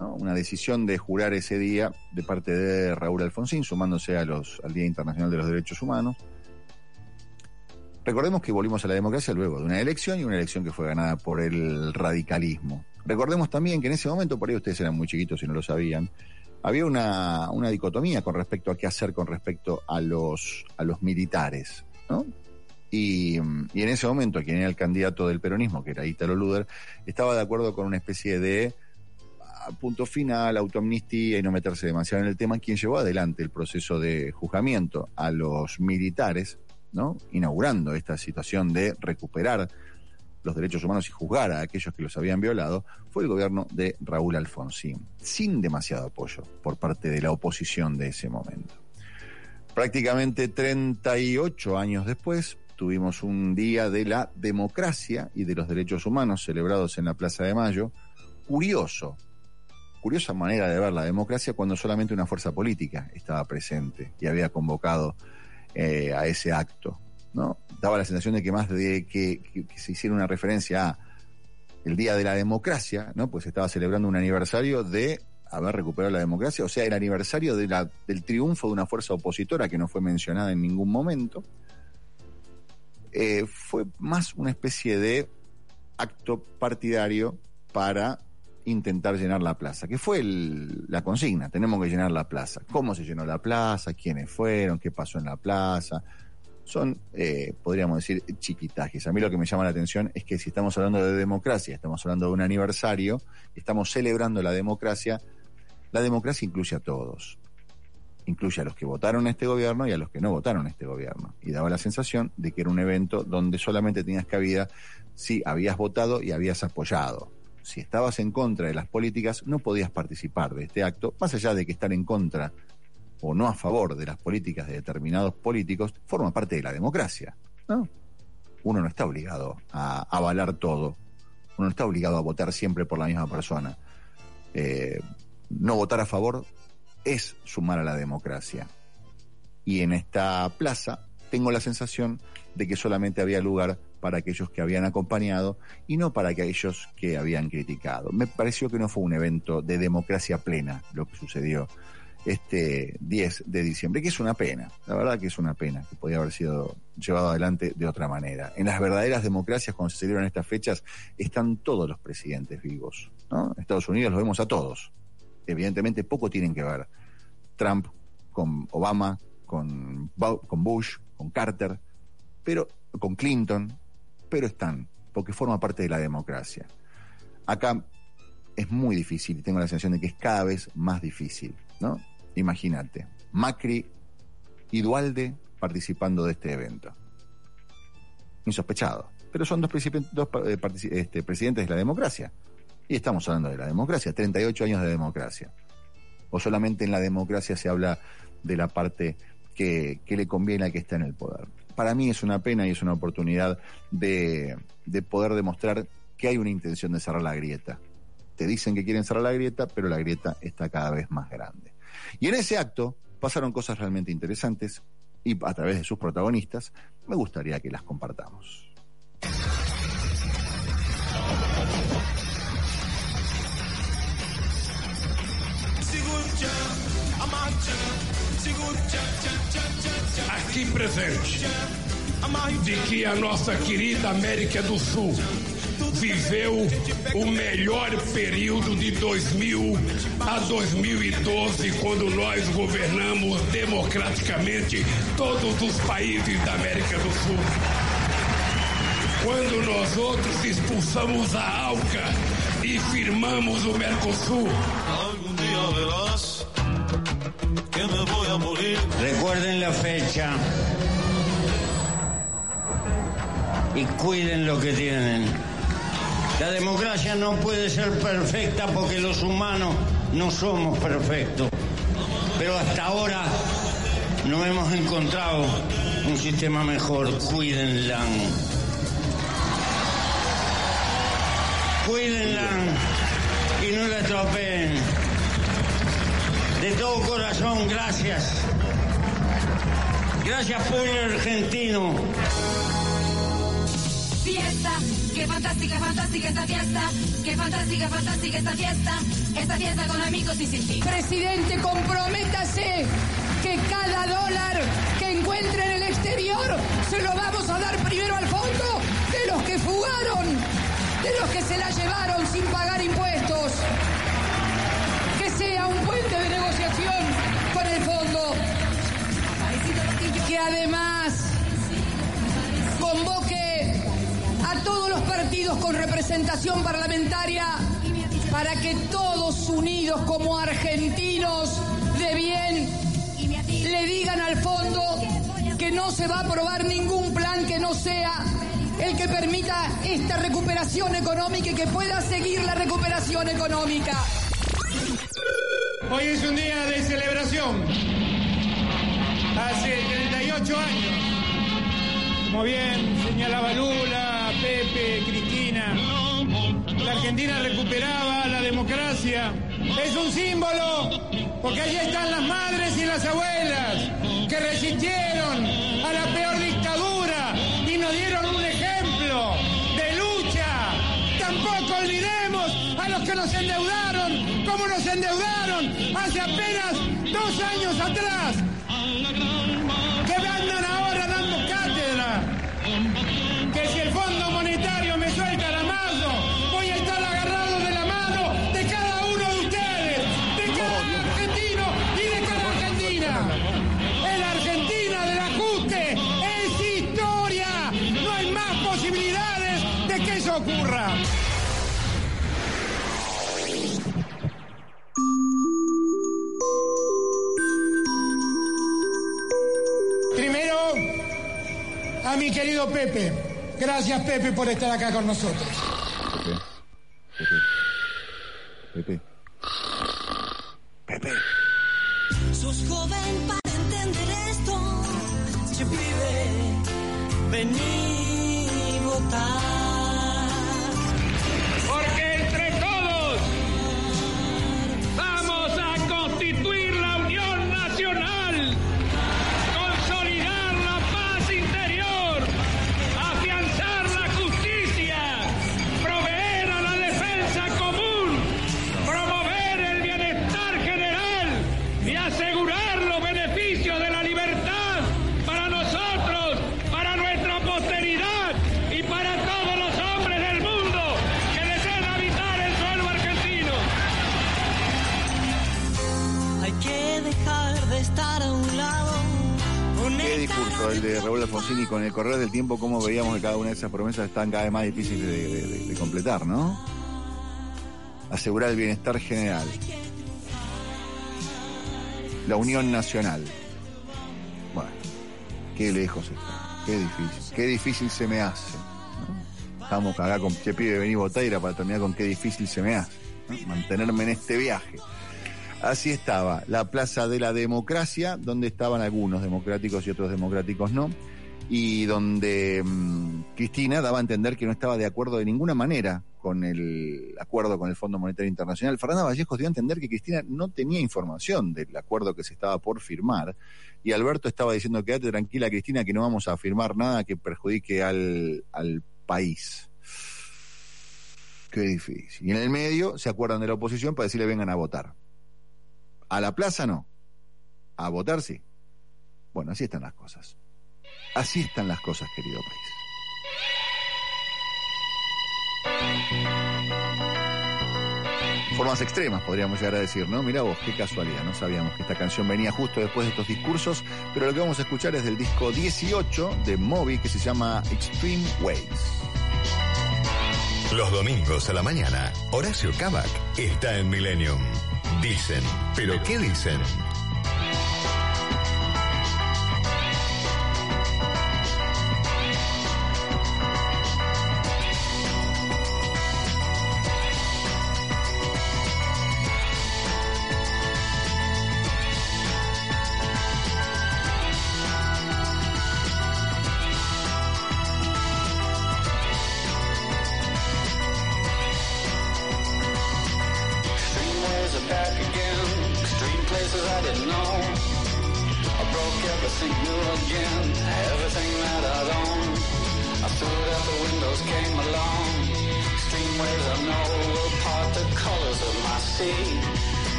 Una decisión de jurar ese día de parte de Raúl Alfonsín, sumándose a los, al Día Internacional de los Derechos Humanos. Recordemos que volvimos a la democracia luego de una elección y una elección que fue ganada por el radicalismo. Recordemos también que en ese momento, por ahí ustedes eran muy chiquitos y no lo sabían, había una, una dicotomía con respecto a qué hacer con respecto a los, a los militares, ¿no? Y, y en ese momento, quien era el candidato del peronismo, que era Ítalo Luder, estaba de acuerdo con una especie de a punto final, autoamnistía y no meterse demasiado en el tema, quien llevó adelante el proceso de juzgamiento a los militares, ¿no? Inaugurando esta situación de recuperar los derechos humanos y juzgar a aquellos que los habían violado, fue el gobierno de Raúl Alfonsín, sin demasiado apoyo por parte de la oposición de ese momento. Prácticamente 38 años después, tuvimos un día de la democracia y de los derechos humanos celebrados en la Plaza de Mayo. Curioso, curiosa manera de ver la democracia cuando solamente una fuerza política estaba presente y había convocado eh, a ese acto. ¿No? Daba la sensación de que más de que, se hiciera una referencia a el Día de la Democracia, ¿no? Pues estaba celebrando un aniversario de haber recuperado la democracia, o sea, el aniversario del triunfo de una fuerza opositora que no fue mencionada en ningún momento. Eh, fue más una especie de acto partidario para intentar llenar la plaza, que fue el- la consigna, tenemos que llenar la plaza. ¿Cómo se llenó la plaza? ¿Quiénes fueron? ¿Qué pasó en la plaza? Son, eh, podríamos decir, chiquitajes. A mí lo que me llama la atención es que si estamos hablando de democracia, estamos hablando de un aniversario, estamos celebrando la democracia, la democracia incluye a todos. Incluye a los que votaron a este gobierno y a los que no votaron a este gobierno. Y daba la sensación de que era un evento donde solamente tenías cabida si habías votado y habías apoyado. Si estabas en contra de las políticas, no podías participar de este acto, más allá de que estar en contra o no a favor de las políticas de determinados políticos, forma parte de la democracia. ¿no? Uno no está obligado a avalar todo. Uno no está obligado a votar siempre por la misma persona. Eh, no votar a favor es sumar a la democracia. Y en esta plaza tengo la sensación de que solamente había lugar para aquellos que habían acompañado y no para aquellos que habían criticado. Me pareció que no fue un evento de democracia plena lo que sucedió este 10 de diciembre, que es una pena, la verdad que es una pena, que podía haber sido llevado adelante de otra manera. En las verdaderas democracias, cuando se celebran estas fechas, están todos los presidentes vivos. ¿no? Estados Unidos los vemos a todos. Evidentemente poco tienen que ver Trump con Obama, con, con Bush, con Carter, pero con Clinton, pero están, porque forma parte de la democracia. Acá es muy difícil y tengo la sensación de que es cada vez más difícil, ¿no? Imagínate, Macri y Dualde participando de este evento. Insospechado. Pero son dos, eh, este, presidentes de la democracia. Y estamos hablando de la democracia, 38 años de democracia. O solamente en la democracia se habla de la parte que, que le conviene al que está en el poder. Para mí es una pena y es una oportunidad de, de poder demostrar que hay una intención de cerrar la grieta. Te dicen que quieren cerrar la grieta, pero la grieta está cada vez más grande. Y en ese acto pasaron cosas realmente interesantes y a través de sus protagonistas me gustaría que las compartamos. aqui presente, de que a nossa querida América do Sul viveu o melhor período de 2000 a 2012, quando nós governamos democraticamente todos os países da América do Sul. Quando nós outros expulsamos a ALCA e firmamos o Mercosul. Algún día verás que me voy a morir. Recuerden la fecha y cuiden lo que tienen. La democracia no puede ser perfecta porque los humanos no somos perfectos. Pero hasta ahora no hemos encontrado un sistema mejor. Cuídenla. Cuídenla y no la estropeen. De todo corazón, gracias. Gracias, pueblo argentino. Fiesta, qué fantástica, fantástica esta fiesta. Qué fantástica, fantástica esta fiesta. Esta fiesta con amigos y sin ti. Presidente, comprométase que cada dólar que encuentre en el exterior se lo vamos a dar primero al fondo de los que fugaron, de los que se la llevaron sin pagar impuestos. Que sea un puente de negociación con el fondo. Que además a todos los partidos con representación parlamentaria para que todos unidos como argentinos de bien le digan al fondo que no se va a aprobar ningún plan que no sea el que permita esta recuperación económica y que pueda seguir la recuperación económica. Hoy es un día de celebración. Hace 38 años, como bien señalaba Lula, Pepe, Cristina, la Argentina recuperaba la democracia. Es un símbolo, porque allí están las madres y las abuelas que resistieron a la peor dictadura y nos dieron un ejemplo de lucha. Tampoco que nos endeudaron, como nos endeudaron hace apenas dos años atrás. Querido Pepe. Gracias, Pepe, por estar acá con nosotros. El de Raúl Alfonsini con el correr del tiempo, cómo veíamos que cada una de esas promesas están cada vez más difíciles de, completar, ¿no? Asegurar el bienestar general. La unión nacional. Bueno, qué lejos está. Qué difícil. Qué difícil se me hace. ¿no? Estamos acá con Che pibe, vení botaira para terminar con qué difícil se me hace. Mantenerme en este viaje. Así estaba la Plaza de la Democracia, donde estaban algunos democráticos y otros democráticos no, y donde mm, Cristina daba a entender que no estaba de acuerdo de ninguna manera con el acuerdo con el Fondo Monetario Internacional. Fernanda Vallejos dio a entender que Cristina no tenía información del acuerdo que se estaba por firmar, y Alberto estaba diciendo, quédate tranquila Cristina, que no vamos a firmar nada que perjudique al, al país. Qué difícil. Y en el medio se acuerdan de la oposición para decirle vengan a votar. A la plaza no. A votar sí. Bueno, así están las cosas. Así están las cosas, querido país. Formas extremas, podríamos llegar a decir, ¿no? Mira vos, qué casualidad, no sabíamos que esta canción venía justo después de estos discursos, pero lo que vamos a escuchar es del disco 18 de Moby que se llama Extreme Ways. Los domingos a la mañana, Horacio Cabac está en Millennium. Dicen, ¿pero qué dicen?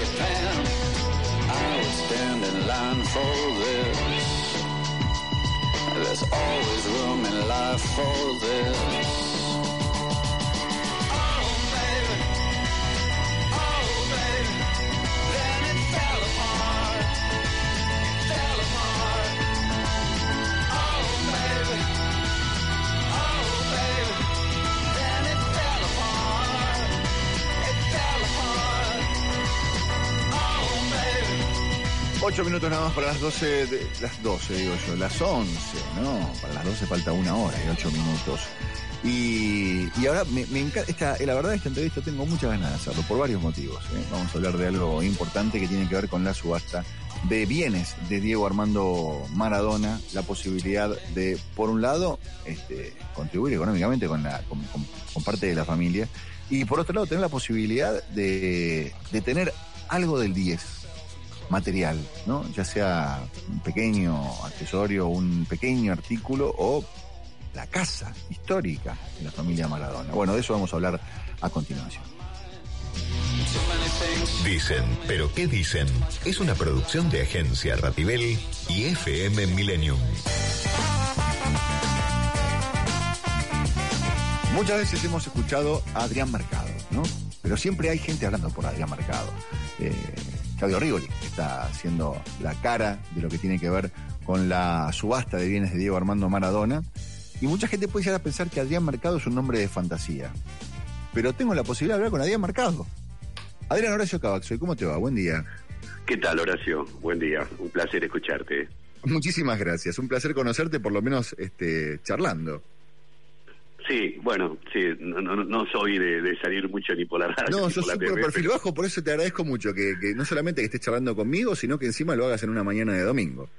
It, Pam? I would stand in line for this. There's always room in life for this. Ocho minutos nada más para las 12, de- las 12 digo yo, las 11, ¿no? Para las 12 falta una hora y ocho minutos. Y, ahora me, encanta, esta, eh, la verdad esta entrevista tengo muchas ganas de hacerlo por varios motivos. ¿eh? Vamos a hablar de algo importante que tiene que ver con la subasta de bienes de Diego Armando Maradona la posibilidad de, por un lado, este, contribuir económicamente con, la, con, con- con parte de la familia y por otro lado tener la posibilidad de, de tener algo del 10 material, ¿no? Ya sea un pequeño accesorio, un pequeño artículo o la casa histórica de la familia Maradona. Bueno, de eso vamos a hablar a continuación. Dicen, pero ¿qué dicen? Es una producción de Agencia Ratibel y FM Millennium. Muchas veces hemos escuchado a Adrián Mercado, ¿no? Pero siempre hay gente hablando por Adrián Mercado. Eh, Claudio Rigoli que está haciendo la cara de lo que tiene que ver con la subasta de bienes de Diego Armando Maradona. Y mucha gente puede llegar a pensar que Adrián Mercado es un nombre de fantasía. Pero tengo la posibilidad de hablar con Adrián Mercado. Adrián Horacio Cabaxoy, ¿cómo te va? Buen día. ¿Qué tal, Horacio? Buen día. Un placer escucharte. Muchísimas gracias. Un placer conocerte, por lo menos este, charlando. Sí, bueno, sí, no, no, no soy de, de salir mucho ni por la radio. No, por TV, perfil bajo, por eso te agradezco mucho que, que no solamente que estés charlando conmigo, sino que encima lo hagas en una mañana de domingo.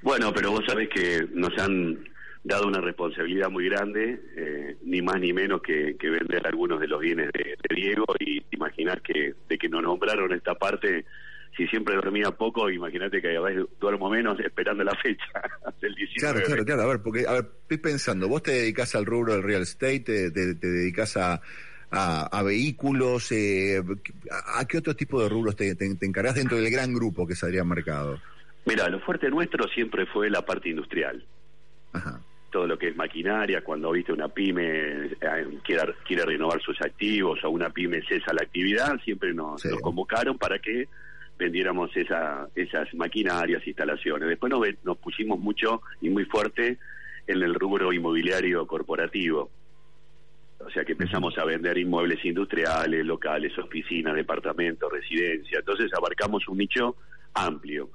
Bueno, pero vos sabés que nos han dado una responsabilidad muy grande, eh, ni más ni menos que, que vender algunos de los bienes de, de Diego y imaginar que de que nos nombraron esta parte, si siempre dormía poco, imagínate que a veces duermo menos esperando la fecha del 19. Claro, claro, claro. A ver, porque, a ver, estoy pensando, vos te dedicás al rubro del real estate, te, te, te dedicás a, a, a vehículos, eh, a, a qué otro tipo de rubros te, te, te encargás dentro del gran grupo que es Adrián Mercado? Mira, lo fuerte nuestro siempre fue la parte industrial. Todo lo que es maquinaria, cuando viste una pyme eh, quiere, quiere renovar sus activos o una pyme cesa la actividad, siempre nos, nos convocaron para que vendiéramos esa, esas maquinarias, instalaciones. Después nos, nos pusimos mucho y muy fuerte en el rubro inmobiliario corporativo. O sea que empezamos a vender inmuebles industriales, locales, oficinas, departamentos, residencia. Entonces abarcamos un nicho amplio.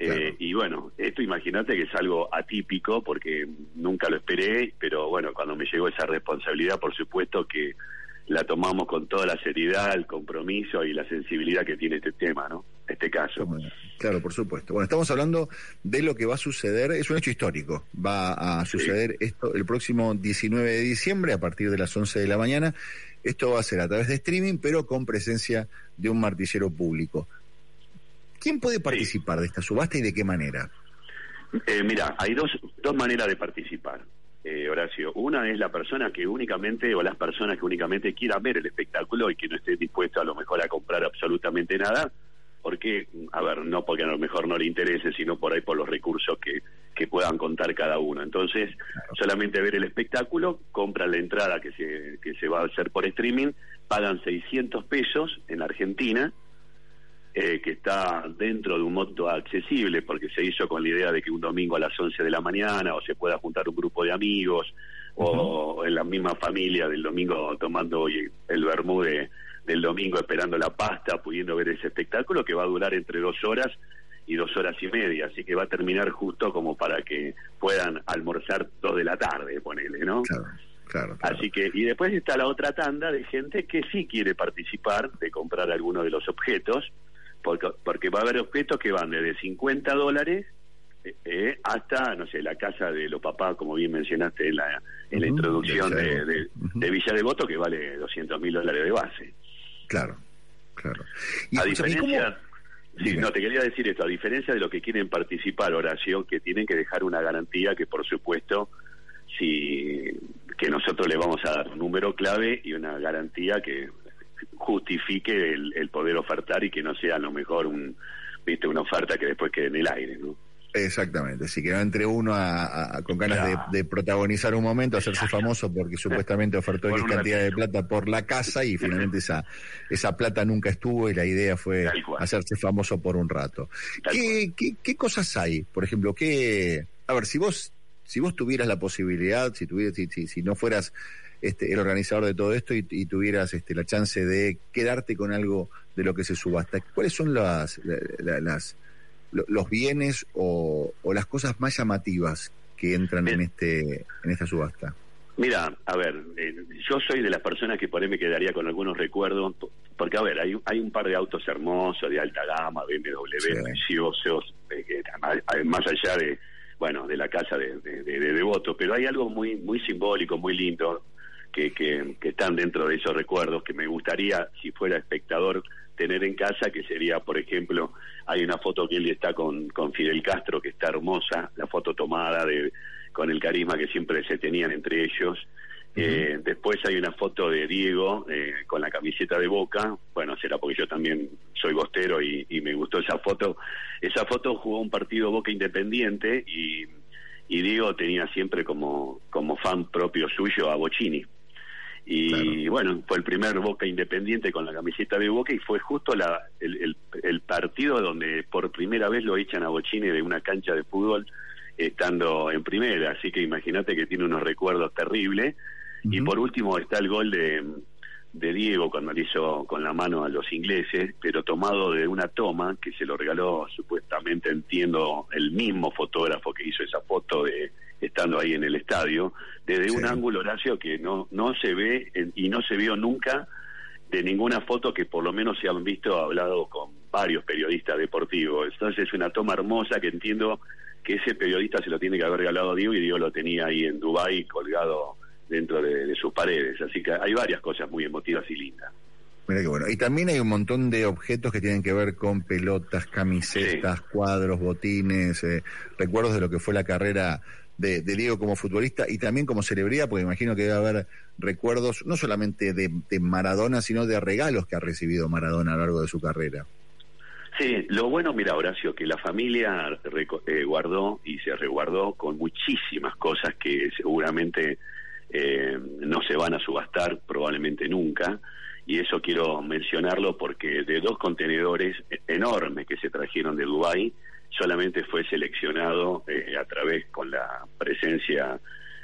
Eh, y bueno, esto imagínate que es algo atípico porque nunca lo esperé, pero bueno, cuando me llegó esa responsabilidad, por supuesto que la tomamos con toda la seriedad, el compromiso y la sensibilidad que tiene este tema, ¿no? Este caso. Claro, por supuesto. Bueno, estamos hablando de lo que va a suceder, es un hecho histórico. Va a suceder esto el próximo 19 de diciembre a partir de las 11 de la mañana. Esto va a ser a través de streaming, pero con presencia de un martillero público. ¿Quién puede participar de esta subasta y de qué manera? Eh, mira, hay dos, dos maneras de participar, eh, Horacio. Una es la persona que únicamente, o las personas que únicamente quieran ver el espectáculo y que no esté dispuesto a lo mejor a comprar absolutamente nada, porque, a ver, no porque a lo mejor no le interese, sino por ahí por los recursos que, que puedan contar cada uno. Entonces, solamente ver el espectáculo, compran la entrada que se, que se va a hacer por streaming, pagan 600 pesos en Argentina, eh, que está dentro de un monto accesible porque se hizo con la idea de que un domingo a las 11 de la mañana o se pueda juntar un grupo de amigos o en la misma familia del domingo tomando el vermú de- del domingo esperando la pasta, pudiendo ver ese espectáculo que va a durar entre dos horas y dos horas y media, así que va a terminar justo como para que puedan almorzar dos de la tarde, ponele, ¿no? Claro, Así que, y después está la otra tanda de gente que sí quiere participar de comprar alguno de los objetos, porque, porque va a haber objetos que van desde 50 dólares eh, eh, hasta, no sé, la casa de los papás, como bien mencionaste en la, en la introducción de Villa de, de- de Villa Devoto, que vale 200 mil dólares de base. Claro, claro. a diferencia, sí, no te quería decir esto, a diferencia de los que quieren participar, Horacio, que tienen que dejar una garantía que por supuesto si que nosotros le vamos a dar un número clave y una garantía que justifique el, el poder ofertar y que no sea a lo mejor un viste una oferta que después quede en el aire, ¿no? Exactamente, así que no entre uno a- a- con ganas de, de protagonizar un momento, hacerse famoso porque supuestamente ofertó X cantidad de plata por la casa y finalmente esa, esa plata nunca estuvo y la idea fue hacerse famoso por un rato. ¿Qué, qué, qué cosas hay? Por ejemplo, qué, a ver, si vos, si vos tuvieras la posibilidad, si tuvieras, si, si, si no fueras este, el organizador de todo esto y, y tuvieras este, la chance de quedarte con algo de lo que se subasta, ¿cuáles son las, la- la- las los bienes o, o las cosas más llamativas que entran en este en esta subasta? Mira, a ver, eh, yo soy de las personas que por ahí me quedaría con algunos recuerdos, porque a ver, hay, hay un par de autos hermosos, de alta gama, BMW, preciosos, eh, que, más allá de, bueno, de la casa de, de, de- de Devoto, pero hay algo muy, muy simbólico, muy lindo, que, que, que están dentro de esos recuerdos que me gustaría, si fuera espectador, tener en casa, que sería, por ejemplo, hay una foto que él está con, con Fidel Castro, que está hermosa, la foto tomada de con el carisma que siempre se tenían entre ellos. Eh, después hay una foto de Diego eh, con la camiseta de Boca. Bueno, será porque yo también soy bostero y, y me gustó esa foto. Esa foto jugó un partido Boca Independiente y, y Diego tenía siempre como, como fan propio suyo a Bocini. Y bueno, fue el primer Boca Independiente con la camiseta de Boca y fue justo la, el, el- el partido donde por primera vez lo echan a Bocini de una cancha de fútbol estando en primera. Así que imagínate que tiene unos recuerdos terribles. Y por último está el gol de, de Diego cuando le hizo con la mano a los ingleses, pero tomado de una toma que se lo regaló supuestamente, entiendo, el mismo fotógrafo que hizo esa foto de estando ahí en el estadio, desde un ángulo, Horacio, que no, no se ve en- y no se vio nunca de ninguna foto que por lo menos se han visto hablado con varios periodistas deportivos. Entonces es una toma hermosa que entiendo que ese periodista se lo tiene que haber regalado a Diego y Diego lo tenía ahí en Dubái colgado dentro de, de sus paredes. Así que hay varias cosas muy emotivas y lindas. Mira qué bueno. Y también hay un montón de objetos que tienen que ver con pelotas, camisetas, cuadros, botines, eh, recuerdos de lo que fue la carrera de, Diego como futbolista y también como celebridad, porque imagino que debe haber recuerdos no solamente de, Maradona, sino de regalos que ha recibido Maradona a lo largo de su carrera. Sí, lo bueno, mira, Horacio, que la familia eh, guardó y se resguardó con muchísimas cosas que seguramente eh, no se van a subastar, probablemente nunca. Y eso quiero mencionarlo porque de dos contenedores enormes que se trajeron de Dubái, solamente fue seleccionado eh, a través con la presencia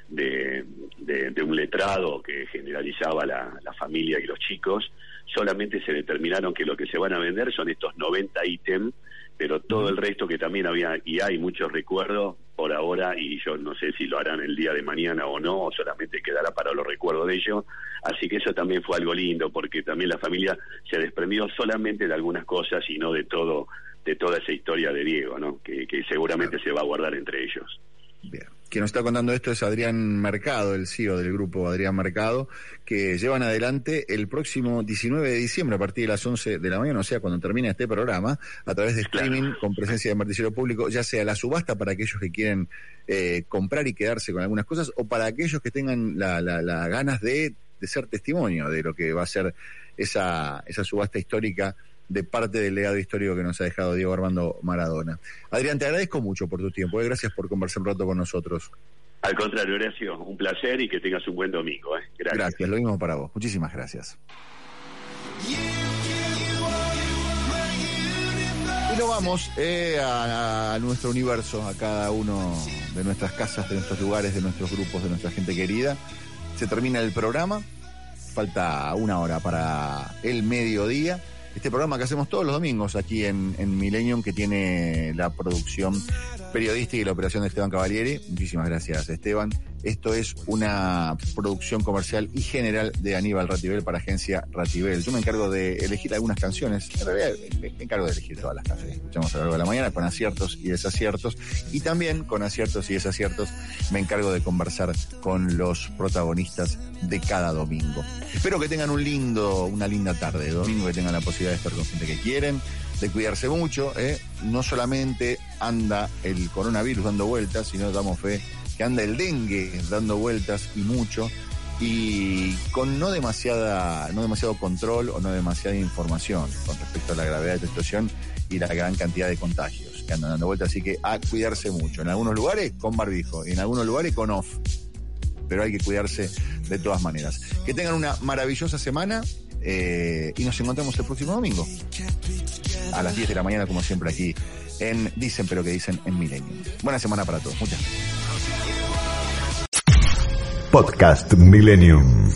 de, de- de un letrado que generalizaba la, la familia y los chicos, solamente se determinaron que lo que se van a vender son estos 90 ítems, pero todo el resto que también había, y hay muchos recuerdos por ahora, y yo no sé si lo harán el día de mañana o no, o solamente quedará para los recuerdos de ellos, así que eso también fue algo lindo, porque también la familia se desprendió solamente de algunas cosas y no de todo de toda esa historia de Diego, ¿no? Que, que seguramente se va a guardar entre ellos. Quien nos está contando esto es Adrián Mercado, el CEO del grupo Adrián Mercado, que llevan adelante el próximo 19 de diciembre a partir de las 11 de la mañana, o sea, cuando termine este programa, a través de streaming con presencia de Martillero Público, ya sea la subasta para aquellos que quieren eh, comprar y quedarse con algunas cosas, o para aquellos que tengan las la, la ganas de, de ser testimonio de lo que va a ser esa, esa subasta histórica de parte del legado histórico que nos ha dejado Diego Armando Maradona. Adrián, te agradezco mucho por tu tiempo. eh. Gracias por conversar un rato con nosotros. Al contrario, Horacio, un placer y que tengas un buen domingo. ¿eh? Gracias. Gracias, lo mismo para vos. Muchísimas gracias. Y nos vamos eh, a, a nuestro universo, a cada uno de nuestras casas, de nuestros lugares, de nuestros grupos, de nuestra gente querida. Se termina el programa. Falta una hora para el mediodía. Este programa que hacemos todos los domingos aquí en, en Millennium, que tiene la producción periodística y la operación de Esteban Cavalieri. Muchísimas gracias, Esteban. Esto es una producción comercial y general de Aníbal Ratibel para agencia Ratibel. Yo me encargo de elegir algunas canciones. En realidad, me encargo de elegir todas las canciones escuchamos a lo largo de la mañana con aciertos y desaciertos. Y también con aciertos y desaciertos me encargo de conversar con los protagonistas de cada domingo. Espero que tengan un lindo, una linda tarde de domingo, que tengan la posibilidad de estar con gente que quieren, de cuidarse mucho. ¿eh? No solamente anda el coronavirus dando vueltas, sino damos fe que anda el dengue dando vueltas y mucho. Y con no demasiada no demasiado control o no demasiada información con respecto a la gravedad de esta situación y la gran cantidad de contagios que andan dando vueltas. Así que a cuidarse mucho. En algunos lugares con barbijo en algunos lugares con off. Pero hay que cuidarse de todas maneras. Que tengan una maravillosa semana eh, y nos encontramos el próximo domingo. A las 10 de la mañana como siempre aquí en Dicen pero que dicen en Milenio buena semana para todos. Muchas Podcast Millennium.